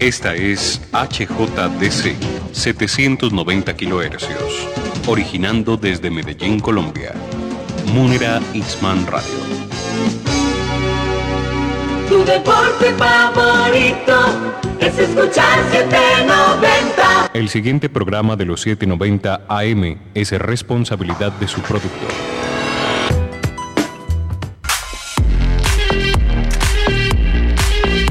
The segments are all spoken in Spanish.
Esta es HJDC 790 kHz, originando desde Medellín, Colombia. Munera Isman Radio. Tu deporte favorito es escuchar 790. El siguiente programa de los 790 AM es responsabilidad de su productor.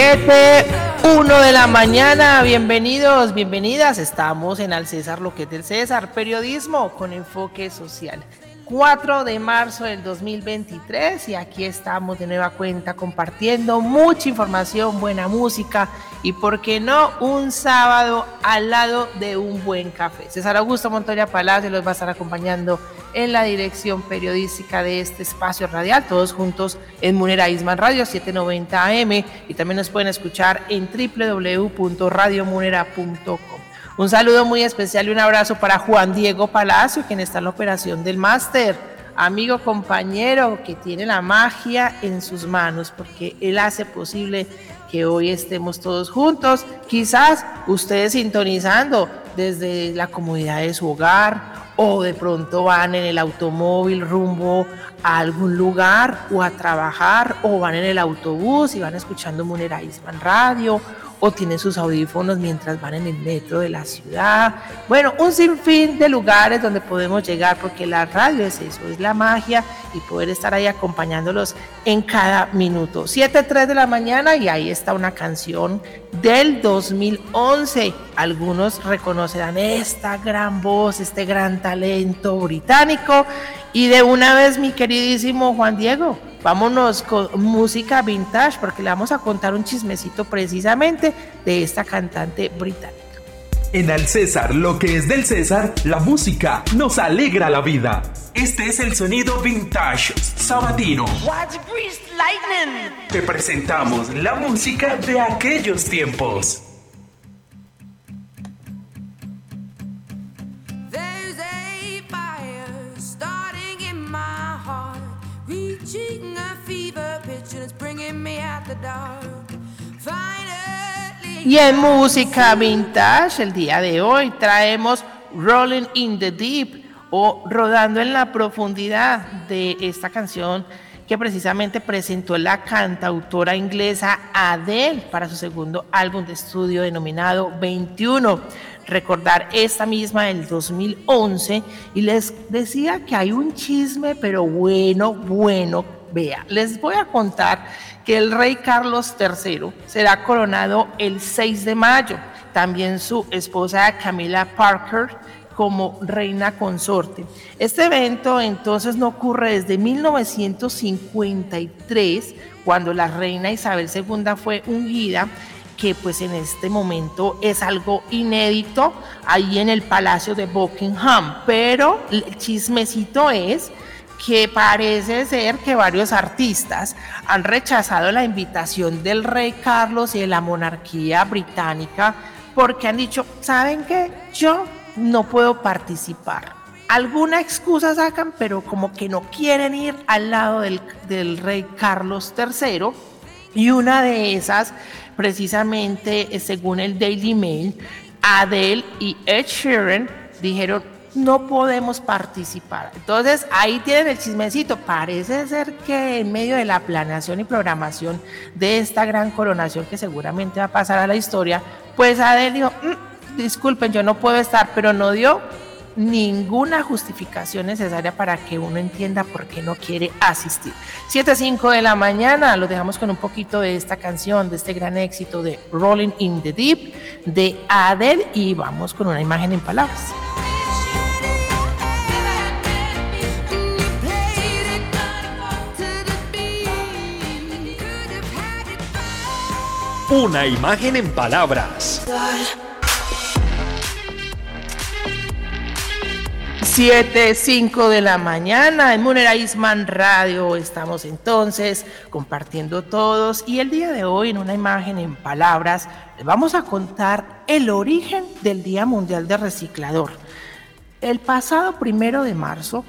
Siete, uno de la mañana, bienvenidos, bienvenidas. Estamos en Al César, lo que es del César, periodismo con enfoque social. 4 de marzo del 2023 y aquí estamos de nueva cuenta compartiendo mucha información, buena música y, por qué no, un sábado al lado de un buen café. César Augusto Montoya Palacio los va a estar acompañando en la dirección periodística de este espacio radial, todos juntos en Munera Isman Radio 790 AM y también nos pueden escuchar en www.radiomunera.com. Un saludo muy especial y un abrazo para Juan Diego Palacio, quien está en la operación del máster. Amigo, compañero, que tiene la magia en sus manos, porque él hace posible que hoy estemos todos juntos. Quizás ustedes sintonizando desde la comodidad de su hogar o de pronto van en el automóvil rumbo a algún lugar o a trabajar o van en el autobús y van escuchando Munera Isman Radio o tienen sus audífonos mientras van en el metro de la ciudad. Bueno, un sinfín de lugares donde podemos llegar porque la radio es eso, es la magia y poder estar ahí acompañándolos en cada minuto. 7.3 de la mañana y ahí está una canción del 2011. Algunos reconocerán esta gran voz, este gran talento británico. Y de una vez, mi queridísimo Juan Diego, vámonos con música vintage porque le vamos a contar un chismecito precisamente de esta cantante británica. En Al César, lo que es del César, la música nos alegra la vida. Este es el sonido vintage sabatino. Te presentamos la música de aquellos tiempos. Y en música vintage, el día de hoy traemos Rolling in the Deep o Rodando en la Profundidad de esta canción que precisamente presentó la cantautora inglesa Adele para su segundo álbum de estudio denominado 21. Recordar esta misma del 2011 y les decía que hay un chisme, pero bueno, bueno. Vea, les voy a contar que el rey Carlos III será coronado el 6 de mayo. También su esposa Camila Parker como reina consorte. Este evento entonces no ocurre desde 1953, cuando la reina Isabel II fue ungida que pues en este momento es algo inédito ahí en el Palacio de Buckingham, pero el chismecito es que parece ser que varios artistas han rechazado la invitación del rey Carlos y de la monarquía británica porque han dicho, ¿saben qué? Yo no puedo participar. alguna excusa sacan, pero como que no quieren ir al lado del, del rey Carlos III. Y una de esas, precisamente, eh, según el Daily Mail, Adele y Ed Sheeran dijeron, no podemos participar. Entonces ahí tienen el chismecito. Parece ser que en medio de la planeación y programación de esta gran coronación que seguramente va a pasar a la historia, pues Adele dijo, mm, disculpen, yo no puedo estar, pero no dio ninguna justificación necesaria para que uno entienda por qué no quiere asistir. 7.05 de la mañana, lo dejamos con un poquito de esta canción, de este gran éxito de Rolling in the Deep de Adele y vamos con una imagen en palabras. Una imagen en palabras. 7, 5 de la mañana en Munera Isman Radio. Estamos entonces compartiendo todos y el día de hoy en una imagen en palabras vamos a contar el origen del Día Mundial de Reciclador. El pasado primero de marzo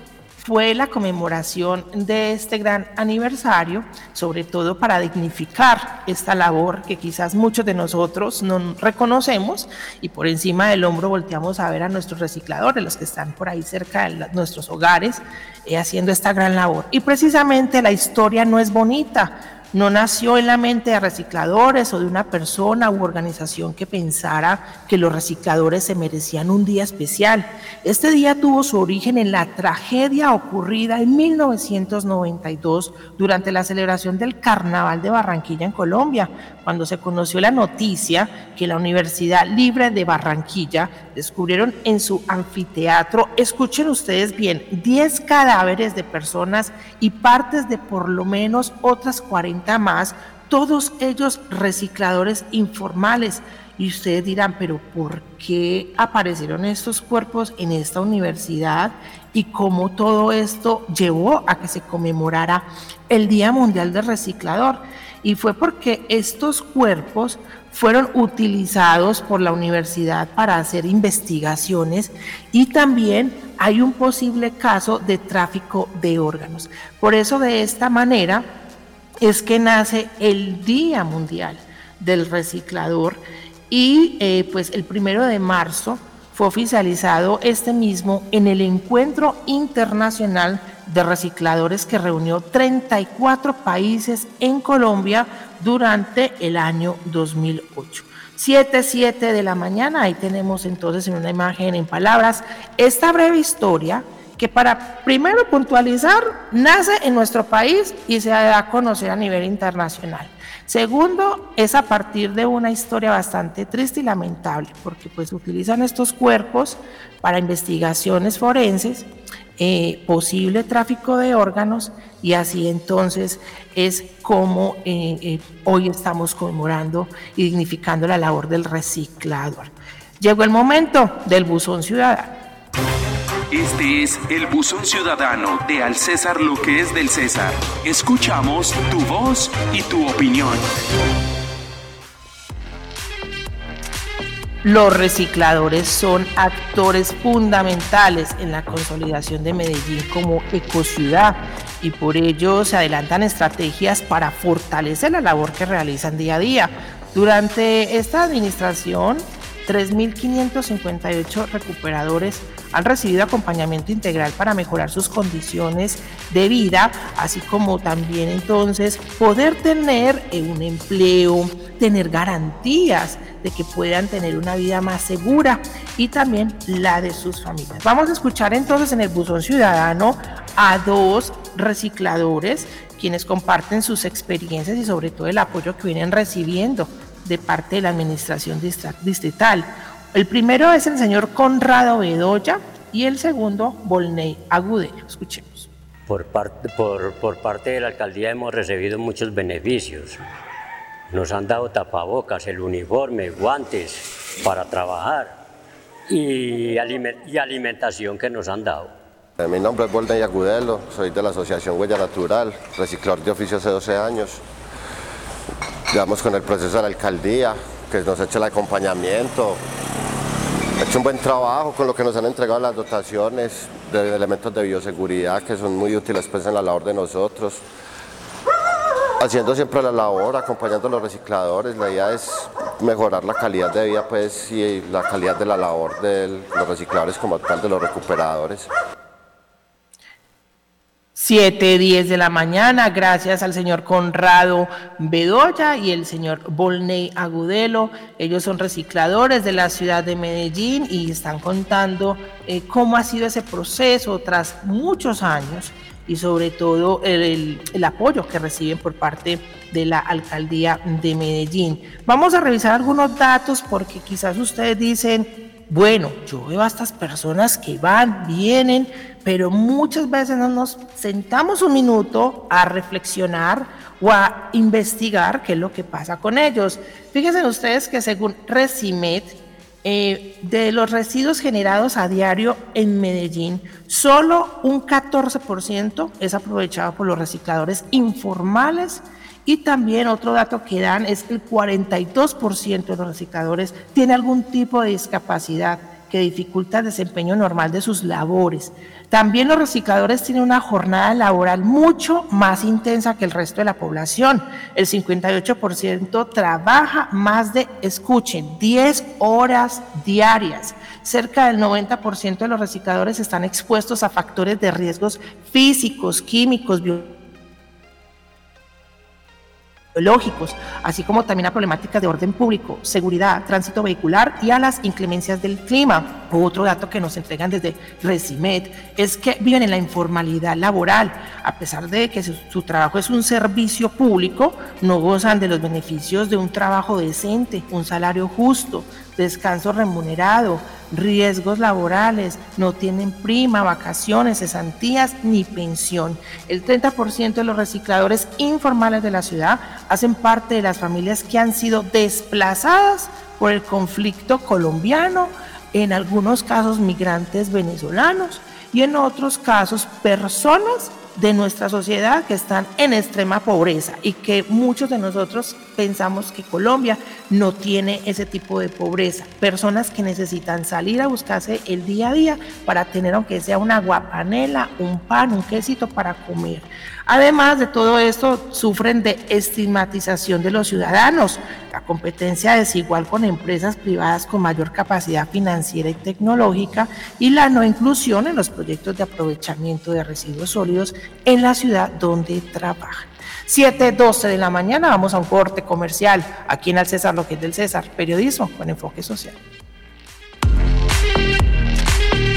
fue la conmemoración de este gran aniversario, sobre todo para dignificar esta labor que quizás muchos de nosotros no reconocemos y por encima del hombro volteamos a ver a nuestros recicladores, los que están por ahí cerca de nuestros hogares, eh, haciendo esta gran labor. Y precisamente la historia no es bonita no nació en la mente de recicladores o de una persona u organización que pensara que los recicladores se merecían un día especial. Este día tuvo su origen en la tragedia ocurrida en 1992 durante la celebración del Carnaval de Barranquilla en Colombia, cuando se conoció la noticia que la Universidad Libre de Barranquilla descubrieron en su anfiteatro, escuchen ustedes bien, 10 cadáveres de personas y partes de por lo menos otras 40 más, todos ellos recicladores informales. Y ustedes dirán, pero ¿por qué aparecieron estos cuerpos en esta universidad? Y cómo todo esto llevó a que se conmemorara el Día Mundial del Reciclador y fue porque estos cuerpos fueron utilizados por la universidad para hacer investigaciones y también hay un posible caso de tráfico de órganos. Por eso de esta manera es que nace el Día Mundial del Reciclador y eh, pues el primero de marzo fue oficializado este mismo en el Encuentro Internacional de recicladores que reunió 34 países en Colombia durante el año 2008. 7, de la mañana, ahí tenemos entonces en una imagen en palabras esta breve historia que para primero puntualizar nace en nuestro país y se da a conocer a nivel internacional. Segundo, es a partir de una historia bastante triste y lamentable, porque pues utilizan estos cuerpos para investigaciones forenses eh, posible tráfico de órganos y así entonces es como eh, eh, hoy estamos conmemorando y dignificando la labor del reciclador. Llegó el momento del buzón ciudadano. Este es el buzón ciudadano de Al César lo que es del César. Escuchamos tu voz y tu opinión. Los recicladores son actores fundamentales en la consolidación de Medellín como ecociudad y por ello se adelantan estrategias para fortalecer la labor que realizan día a día. Durante esta administración, 3.558 recuperadores han recibido acompañamiento integral para mejorar sus condiciones de vida, así como también entonces poder tener un empleo, tener garantías de que puedan tener una vida más segura y también la de sus familias. Vamos a escuchar entonces en el buzón ciudadano a dos recicladores quienes comparten sus experiencias y sobre todo el apoyo que vienen recibiendo de parte de la administración distrital. El primero es el señor Conrado Bedoya y el segundo Volney Agudelo. Escuchemos. Por parte, por, por parte de la alcaldía hemos recibido muchos beneficios nos han dado tapabocas, el uniforme, guantes para trabajar y, alimentación que nos han dado. Eh, mi nombre es Bolden Yagudelo, soy de la Asociación Huella Natural, reciclador de oficio hace 12 años. Llevamos con el proceso de la alcaldía, que nos ha hecho el acompañamiento, ha hecho un buen trabajo con lo que nos han entregado las dotaciones, de elementos de bioseguridad que son muy útiles pues, en la labor de nosotros. Haciendo siempre la labor, acompañando a los recicladores, la idea es mejorar la calidad de vida pues, y la calidad de la labor de los recicladores como tal, de los recuperadores. 7, 10 de la mañana, gracias al señor Conrado Bedoya y el señor Volney Agudelo. Ellos son recicladores de la ciudad de Medellín y están contando eh, cómo ha sido ese proceso tras muchos años y sobre todo el, el, apoyo que reciben por parte de la alcaldía de Medellín. Vamos a revisar algunos datos porque quizás ustedes dicen, bueno, yo veo a estas personas que van, vienen, pero muchas veces no nos sentamos un minuto a reflexionar o a investigar qué es lo que pasa con ellos. Fíjense ustedes que según Recimet, eh, de los residuos generados a diario en Medellín, solo un 14% es aprovechado por los recicladores informales y también otro dato que dan es que el 42% de los recicladores tiene algún tipo de discapacidad que dificulta el desempeño normal de sus labores. También los recicladores tienen una jornada laboral mucho más intensa que el resto de la población. El 58% trabaja más de, escuchen, 10 horas diarias. Cerca del 90% de los recicladores están expuestos a factores de riesgos físicos, químicos, biológicos lógicos, así como también a problemáticas de orden público, seguridad, tránsito vehicular y a las inclemencias del clima. Otro dato que nos entregan desde Recimet es que viven en la informalidad laboral. A pesar de que su trabajo es un servicio público, no gozan de los beneficios de un trabajo decente, un salario justo, descanso remunerado, riesgos laborales, no tienen prima, vacaciones, cesantías ni pensión. El 30% de los recicladores informales de la ciudad hacen parte de las familias que han sido desplazadas por el conflicto colombiano, en algunos casos migrantes venezolanos y en otros casos personas de nuestra sociedad que están en extrema pobreza y que muchos de nosotros pensamos que Colombia no tiene ese tipo de pobreza. Personas que necesitan salir a buscarse el día a día para tener aunque sea una guapanela, un pan, un quesito para comer. Además de todo esto, sufren de estigmatización de los ciudadanos, la competencia desigual con empresas privadas con mayor capacidad financiera y tecnológica y la no inclusión en los proyectos de aprovechamiento de residuos sólidos en la ciudad donde trabajan. 7.12 de la mañana vamos a un corte comercial aquí en el César, lo que es del César, periodismo con enfoque social.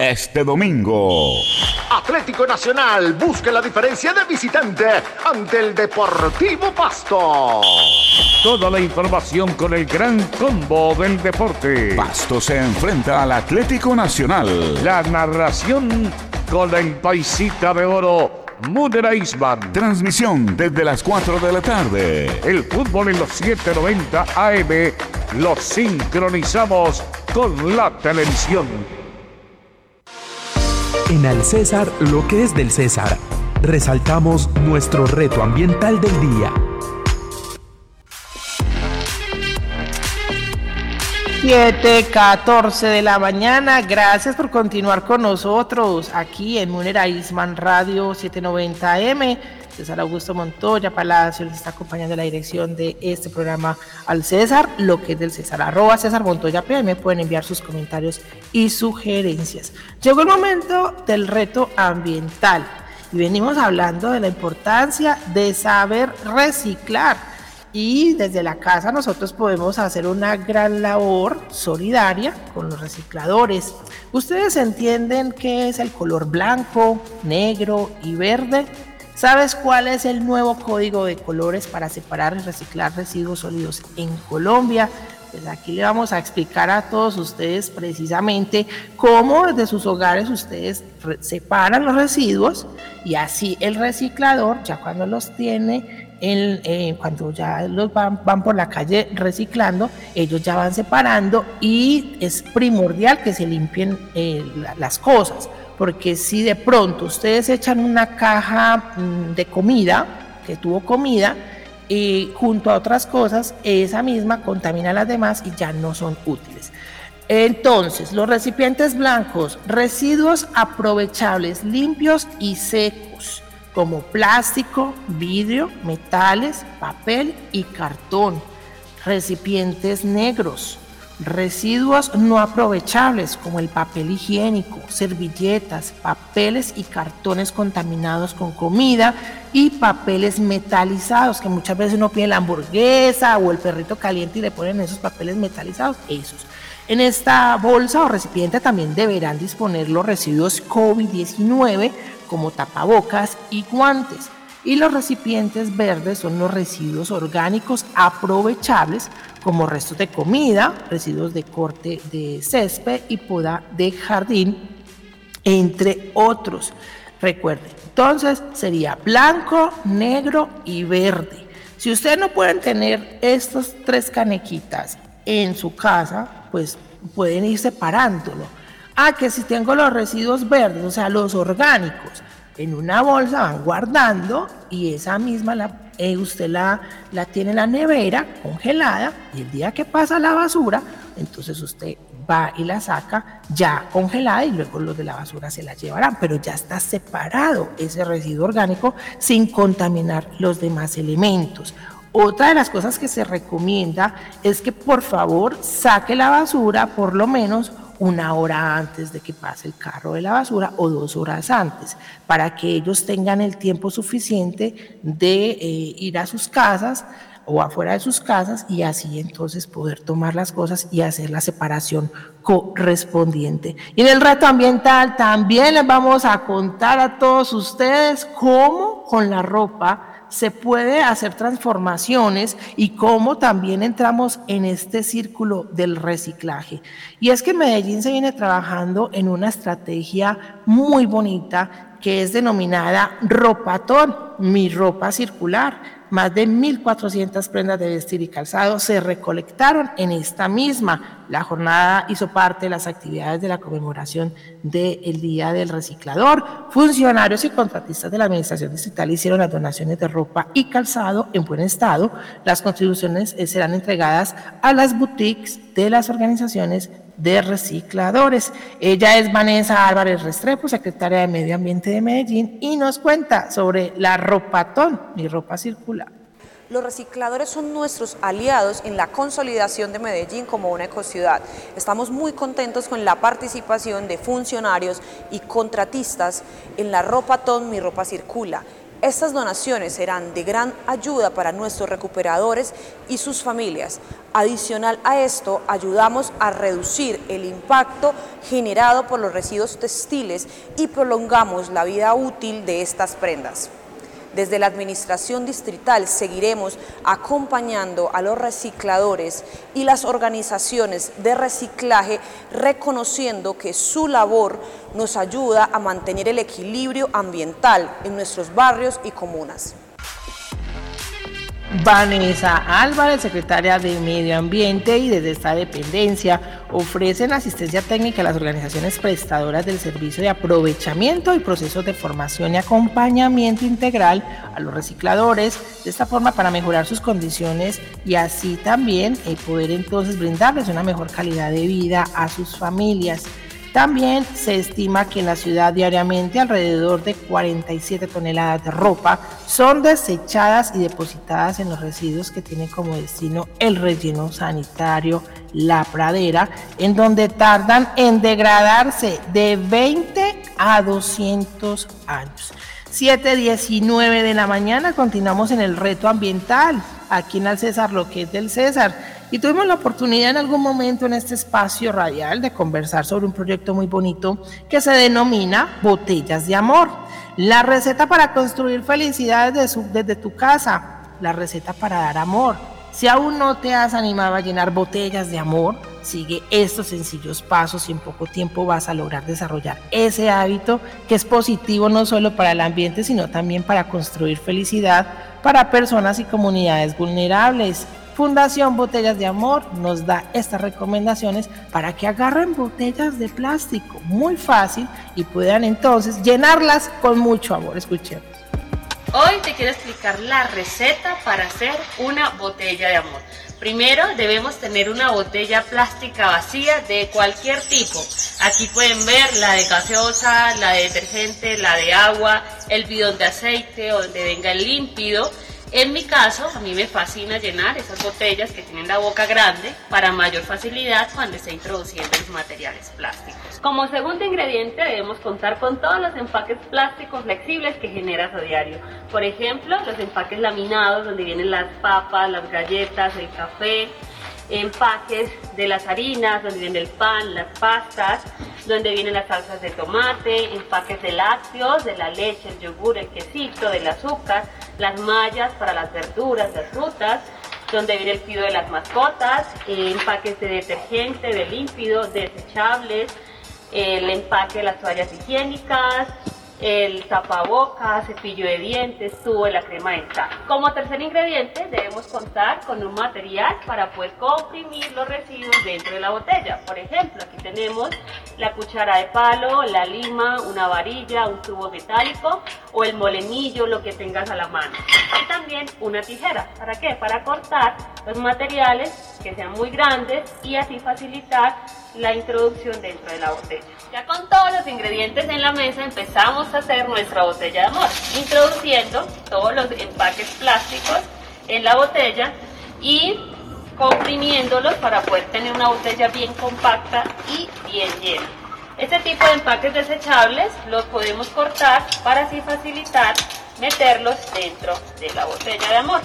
Este domingo. Atlético Nacional busca la diferencia de visitante ante el Deportivo Pasto. Toda la información con el gran combo del deporte. Pasto se enfrenta al Atlético Nacional. La narración con la paisita de oro. Mudera Isman. Transmisión desde las 4 de la tarde. El fútbol en los 790 AM lo sincronizamos con la televisión. En Al César, lo que es del César, resaltamos nuestro reto ambiental del día. 7:14 de la mañana. Gracias por continuar con nosotros aquí en Munera Isman Radio 790M. César Augusto Montoya Palacio les está acompañando la dirección de este programa al César, lo que es del César, arroba César Montoya PM, pueden enviar sus comentarios y sugerencias. Llegó el momento del reto ambiental y venimos hablando de la importancia de saber reciclar. Y desde la casa nosotros podemos hacer una gran labor solidaria con los recicladores. ¿Ustedes entienden qué es el color blanco, negro y verde? ¿Sabes cuál es el nuevo código de colores para separar y reciclar residuos sólidos en Colombia? pues aquí le vamos a explicar a todos ustedes precisamente cómo desde sus hogares ustedes separan los residuos y así el reciclador, ya cuando los tiene, eh, cuando ya los van, van por la calle reciclando, ellos ya van separando y es primordial que se limpien eh, las cosas, porque si de pronto ustedes echan una caja mm, de comida, que tuvo comida, y junto a otras cosas, esa misma contamina a las demás y ya no son útiles. Entonces, los recipientes blancos, residuos aprovechables, limpios y secos, como plástico, vidrio, metales, papel y cartón. Recipientes negros, Residuos no aprovechables como el papel higiénico, servilletas, papeles y cartones contaminados con comida y papeles metalizados, que muchas veces uno pide la hamburguesa o el perrito caliente y le ponen esos papeles metalizados, esos. En esta bolsa o recipiente también deberán disponer los residuos COVID-19 como tapabocas y guantes y los recipientes verdes son los residuos orgánicos aprovechables como restos de comida, residuos de corte de césped y poda de jardín, entre otros. Recuerden, entonces sería blanco, negro y verde. Si ustedes no pueden tener estas tres canequitas en su casa, pues pueden ir separándolo. Ah, que si tengo los residuos verdes, o sea, los orgánicos, en una bolsa, van guardando y esa misma la, eh, usted la, la tiene en la nevera congelada y el día que pasa la basura, entonces usted va y la saca ya congelada y luego los de la basura se la llevarán, pero ya está separado ese residuo orgánico sin contaminar los demás elementos. Otra de las cosas que se recomienda es que por favor saque la basura por lo menos una hora antes de que pase el carro de la basura o dos horas antes, para que ellos tengan el tiempo suficiente de eh, ir a sus casas o afuera de sus casas y así entonces poder tomar las cosas y hacer la separación correspondiente. Y en el reto ambiental también les vamos a contar a todos ustedes cómo con la ropa se puede hacer transformaciones y cómo también entramos en este círculo del reciclaje. Y es que Medellín se viene trabajando en una estrategia muy bonita que es denominada Ropatón, mi ropa circular más de 1.400 prendas de vestir y calzado se recolectaron en esta misma. La jornada hizo parte de las actividades de la conmemoración del Día del Reciclador. Funcionarios y contratistas de la Administración Distrital hicieron las donaciones de ropa y calzado en buen estado. Las contribuciones serán entregadas a las boutiques de las organizaciones de recicladores. Ella es Vanessa Álvarez Restrepo, secretaria de Medio Ambiente de Medellín, y nos cuenta sobre la ropatón, mi ropa circular. Los recicladores son nuestros aliados en la consolidación de Medellín como una ecociudad. Estamos muy contentos con la participación de funcionarios y contratistas en la Ropatón Mi Ropa Circula estas donaciones serán de gran ayuda para nuestros recuperadores y sus familias. Adicional a esto, ayudamos a reducir el impacto generado por los residuos textiles y prolongamos la vida útil de estas prendas. Desde la Administración Distrital seguiremos acompañando a los recicladores y las organizaciones de reciclaje reconociendo que su labor nos ayuda a mantener el equilibrio ambiental en nuestros barrios y comunas. Vanessa Álvarez, secretaria de Medio Ambiente y desde esta dependencia ofrecen asistencia técnica a las organizaciones prestadoras del servicio de aprovechamiento y procesos de formación y acompañamiento integral a los recicladores, de esta forma para mejorar sus condiciones y así también eh, poder entonces brindarles una mejor calidad de vida a sus familias. También se estima que en la ciudad diariamente alrededor de 47 toneladas de ropa son desechadas y depositadas en los residuos que tienen como destino el relleno sanitario La Pradera, en donde tardan en degradarse de 20 a 200 años. 7.19 de la mañana continuamos en el reto ambiental, aquí en el César, lo que es del César. Y tuvimos la oportunidad en algún momento en este espacio radial de conversar sobre un proyecto muy bonito que se denomina Botellas de Amor. La receta para construir felicidad desde, desde tu casa, la receta para dar amor, Si aún no te has animado a llenar botellas de amor, sigue estos sencillos pasos y en poco tiempo vas a lograr desarrollar ese hábito que es positivo no solo para el ambiente, sino también para construir felicidad para personas y comunidades vulnerables. Fundación Botellas de Amor nos da estas recomendaciones para que agarren botellas de plástico muy fácil y puedan entonces llenarlas con mucho amor. Escuchemos. Hoy te quiero explicar la receta para hacer una botella de amor. Primero debemos tener una botella plástica vacía de cualquier tipo. Aquí pueden ver la de gaseosa, la de detergente, la de agua, el bidón de aceite o donde venga el límpido en mi caso, a mí me fascina llenar esas botellas que tienen la boca grande para mayor facilidad cuando esté introduciendo los materiales plásticos. Como segundo ingrediente debemos contar con todos los empaques plásticos flexibles que generas a diario. Por ejemplo, los empaques laminados donde vienen las papas, las galletas, el café, empaques de las harinas, donde viene el pan, las pastas, donde vienen las salsas de tomate, empaques de lácteos, de la leche, el yogur, el quesito, del azúcar, las mallas para las verduras, las frutas, donde viene el pido de las mascotas, empaques de detergente, de límpido, desechables, el empaque de las toallas higiénicas, el tapabocas, cepillo de dientes, tubo de la crema dental. Como tercer ingrediente debemos contar con un material para poder comprimir los residuos dentro de la botella. Por ejemplo, aquí tenemos la cuchara de palo, la lima, una varilla, un tubo metálico o el molenillo, lo que tengas a la mano. Y también una tijera. ¿Para qué? Para cortar los materiales que sean muy grandes y así facilitar la introducción dentro de la botella. Ya con todos los ingredientes en la mesa empezamos a hacer nuestra botella de amor, introduciendo todos los empaques plásticos en la botella y comprimiéndolos para poder tener una botella bien compacta y bien llena. Este tipo de empaques desechables los podemos cortar para así facilitar meterlos dentro de la botella de amor.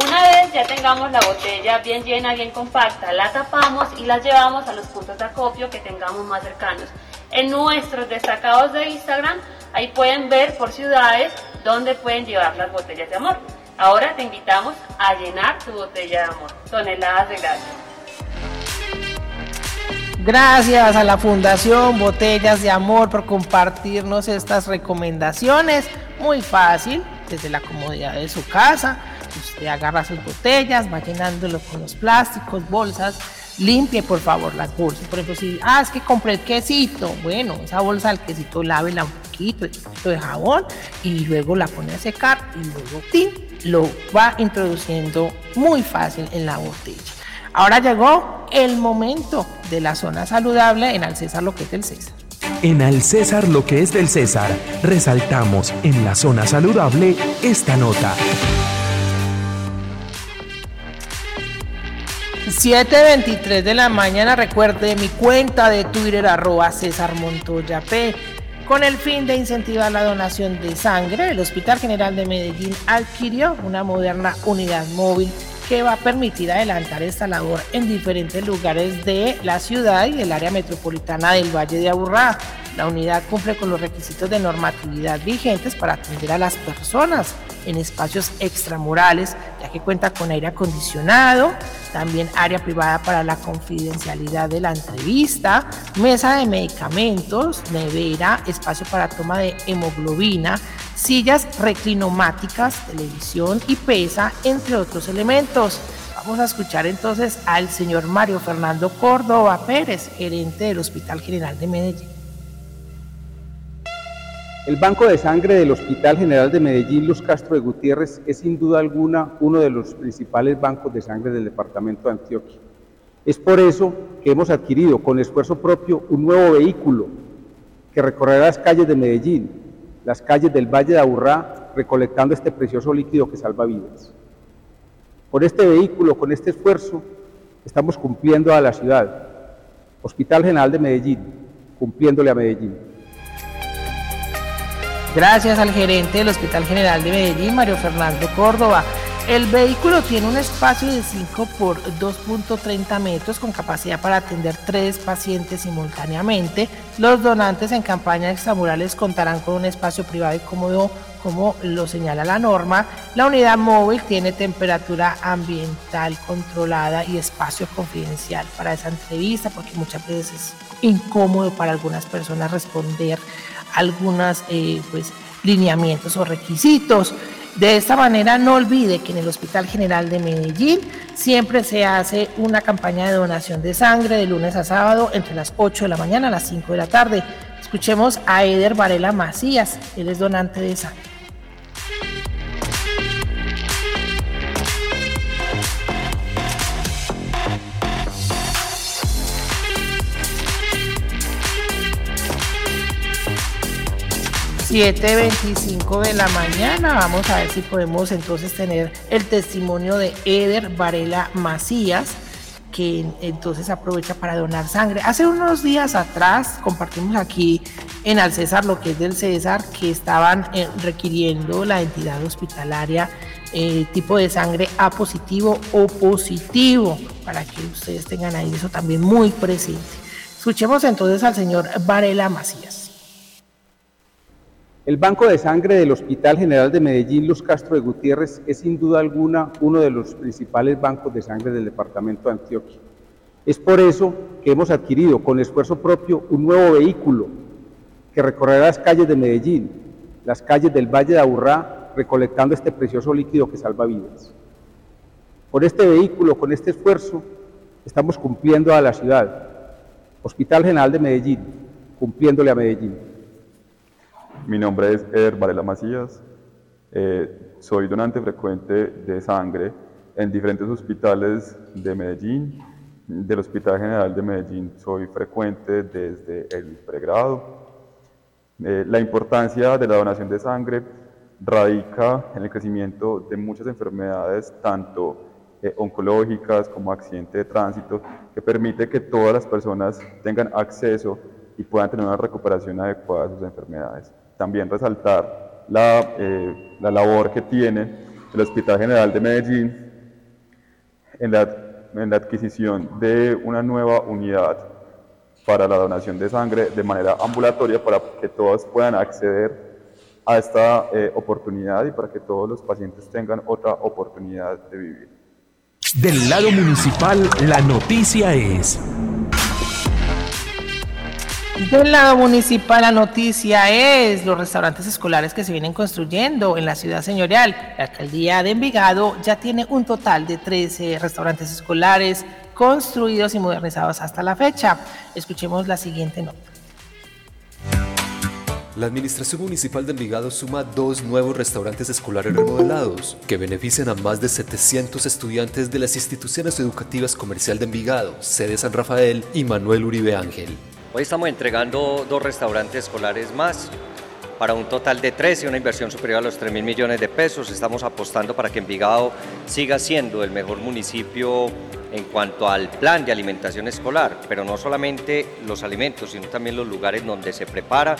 Una vez ya tengamos la botella bien llena, bien compacta, la tapamos y la llevamos a los puntos de acopio que tengamos más cercanos. En nuestros destacados de Instagram, ahí pueden ver por ciudades dónde pueden llevar las botellas de amor. Ahora te invitamos a llenar tu botella de amor. Toneladas de gracias. Gracias a la Fundación Botellas de Amor por compartirnos estas recomendaciones. Muy fácil, desde la comodidad de su casa Usted agarra sus botellas, va llenándolo con los plásticos, bolsas. Limpie, por favor, las bolsas. Por ejemplo, si, ah, es que compré el quesito. Bueno, esa bolsa del quesito lávela un poquito, un poquito de jabón y luego la pone a secar y luego lo va introduciendo muy fácil en la botella. Ahora llegó el momento de la zona saludable en Al César lo que es del César. En Al César lo que es del César, resaltamos en la zona saludable esta nota. 7.23 de la mañana, recuerde mi cuenta de Twitter arroba César Montoya P. Con el fin de incentivar la donación de sangre, el Hospital General de Medellín adquirió una moderna unidad móvil que va a permitir adelantar esta labor en diferentes lugares de la ciudad y del área metropolitana del Valle de Aburrá. La unidad cumple con los requisitos de normatividad vigentes para atender a las personas en espacios extramurales, ya que cuenta con aire acondicionado, también área privada para la confidencialidad de la entrevista, mesa de medicamentos, nevera, espacio para toma de hemoglobina, sillas reclinomáticas, televisión y pesa, entre otros elementos. Vamos a escuchar entonces al señor Mario Fernando Córdoba Pérez, gerente del Hospital General de Medellín. El Banco de Sangre del Hospital General de Medellín, Luz Castro de Gutiérrez, es sin duda alguna uno de los principales bancos de sangre del departamento de Antioquia. Es por eso que hemos adquirido con esfuerzo propio un nuevo vehículo que recorrerá las calles de Medellín, las calles del Valle de Aburrá, recolectando este precioso líquido que salva vidas. Con este vehículo, con este esfuerzo, estamos cumpliendo a la ciudad. Hospital General de Medellín, cumpliéndole a Medellín. Gracias al gerente del Hospital General de Medellín, Mario Fernando Córdoba. El vehículo tiene un espacio de 5 por 2.30 metros con capacidad para atender tres pacientes simultáneamente. Los donantes en campaña extramurales contarán con un espacio privado y cómodo como lo señala la norma, la unidad móvil tiene temperatura ambiental controlada y espacio confidencial para esa entrevista, porque muchas veces es incómodo para algunas personas responder algunos eh, pues, lineamientos o requisitos. De esta manera, no olvide que en el Hospital General de Medellín siempre se hace una campaña de donación de sangre de lunes a sábado entre las 8 de la mañana a las 5 de la tarde. Escuchemos a Eder Varela Macías, él es donante de sangre. 7.25 de la mañana. Vamos a ver si podemos entonces tener el testimonio de Eder Varela Macías, que entonces aprovecha para donar sangre. Hace unos días atrás compartimos aquí en Al César lo que es del César, que estaban eh, requiriendo la entidad hospitalaria eh, tipo de sangre A positivo o positivo, para que ustedes tengan ahí eso también muy presente. Escuchemos entonces al señor Varela Macías. El Banco de Sangre del Hospital General de Medellín, Luz Castro de Gutiérrez, es sin duda alguna uno de los principales bancos de sangre del departamento de Antioquia. Es por eso que hemos adquirido con esfuerzo propio un nuevo vehículo que recorrerá las calles de Medellín, las calles del Valle de Aburrá, recolectando este precioso líquido que salva vidas. Con este vehículo, con este esfuerzo, estamos cumpliendo a la ciudad. Hospital General de Medellín, cumpliéndole a Medellín. Mi nombre es Eder Varela Macías, eh, soy donante frecuente de sangre en diferentes hospitales de Medellín. Del Hospital General de Medellín soy frecuente desde el pregrado. Eh, la importancia de la donación de sangre radica en el crecimiento de muchas enfermedades, tanto eh, oncológicas como accidente de tránsito, que permite que todas las personas tengan acceso y puedan tener una recuperación adecuada de sus enfermedades también resaltar la, eh, la labor que tiene el Hospital General de Medellín en la, en la adquisición de una nueva unidad para la donación de sangre de manera ambulatoria para que todos puedan acceder a esta eh, oportunidad y para que todos los pacientes tengan otra oportunidad de vivir. Del lado municipal, la noticia es... Del lado municipal, la noticia es los restaurantes escolares que se vienen construyendo en la ciudad señorial. La alcaldía de Envigado ya tiene un total de 13 restaurantes escolares construidos y modernizados hasta la fecha. Escuchemos la siguiente nota. La Administración Municipal de Envigado suma dos nuevos restaurantes escolares remodelados que benefician a más de 700 estudiantes de las instituciones educativas comercial de Envigado, sede San Rafael y Manuel Uribe Ángel. Hoy estamos entregando dos restaurantes escolares más para un total de 13, una inversión superior a los 3 mil millones de pesos. Estamos apostando para que Envigado siga siendo el mejor municipio en cuanto al plan de alimentación escolar, pero no solamente los alimentos, sino también los lugares donde se prepara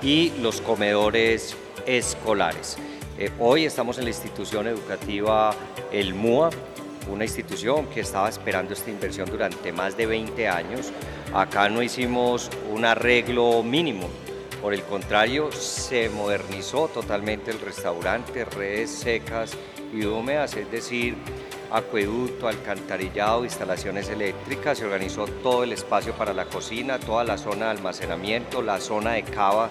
y los comedores escolares. Eh, hoy estamos en la institución educativa El MUA, una institución que estaba esperando esta inversión durante más de 20 años. Acá no hicimos un arreglo mínimo, por el contrario, se modernizó totalmente el restaurante, redes secas y húmedas, es decir, acueducto, alcantarillado, instalaciones eléctricas, se organizó todo el espacio para la cocina, toda la zona de almacenamiento, la zona de cava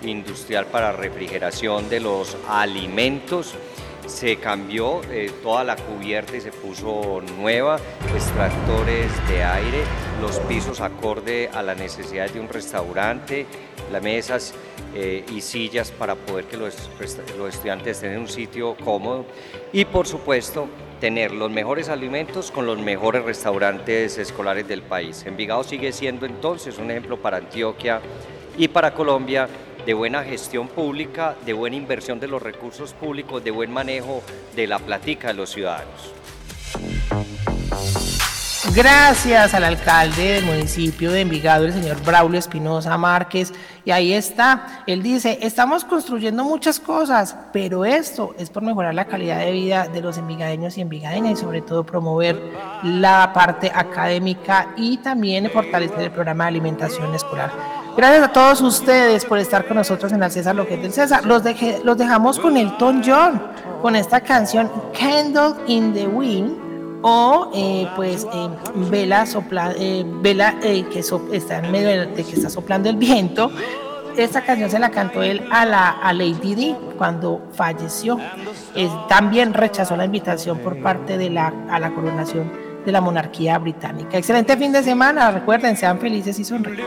industrial para refrigeración de los alimentos se cambió eh, toda la cubierta y se puso nueva, extractores de aire, los pisos acorde a la necesidad de un restaurante, las mesas eh, y sillas para poder que los, los estudiantes tengan un sitio cómodo y por supuesto tener los mejores alimentos con los mejores restaurantes escolares del país. Envigado sigue siendo entonces un ejemplo para Antioquia y para Colombia de buena gestión pública, de buena inversión de los recursos públicos, de buen manejo de la platica de los ciudadanos. Gracias al alcalde del municipio de Envigado, el señor Braulio Espinosa Márquez. Y ahí está, él dice, estamos construyendo muchas cosas, pero esto es por mejorar la calidad de vida de los envigadeños y envigadeñas y sobre todo promover la parte académica y también fortalecer el programa de alimentación escolar. Gracias a todos ustedes por estar con nosotros en el César Lo que es del César. Los, los dejamos con el Tom John, con esta canción Candle in the Wind o eh, pues eh, vela eh, vela que está en medio de, que está soplando el viento. Esta canción se la cantó él a la Lady Di cuando falleció. también rechazó la invitación por parte de la a la coronación de la monarquía británica. Excelente fin de semana, recuerden, sean felices y sonríen.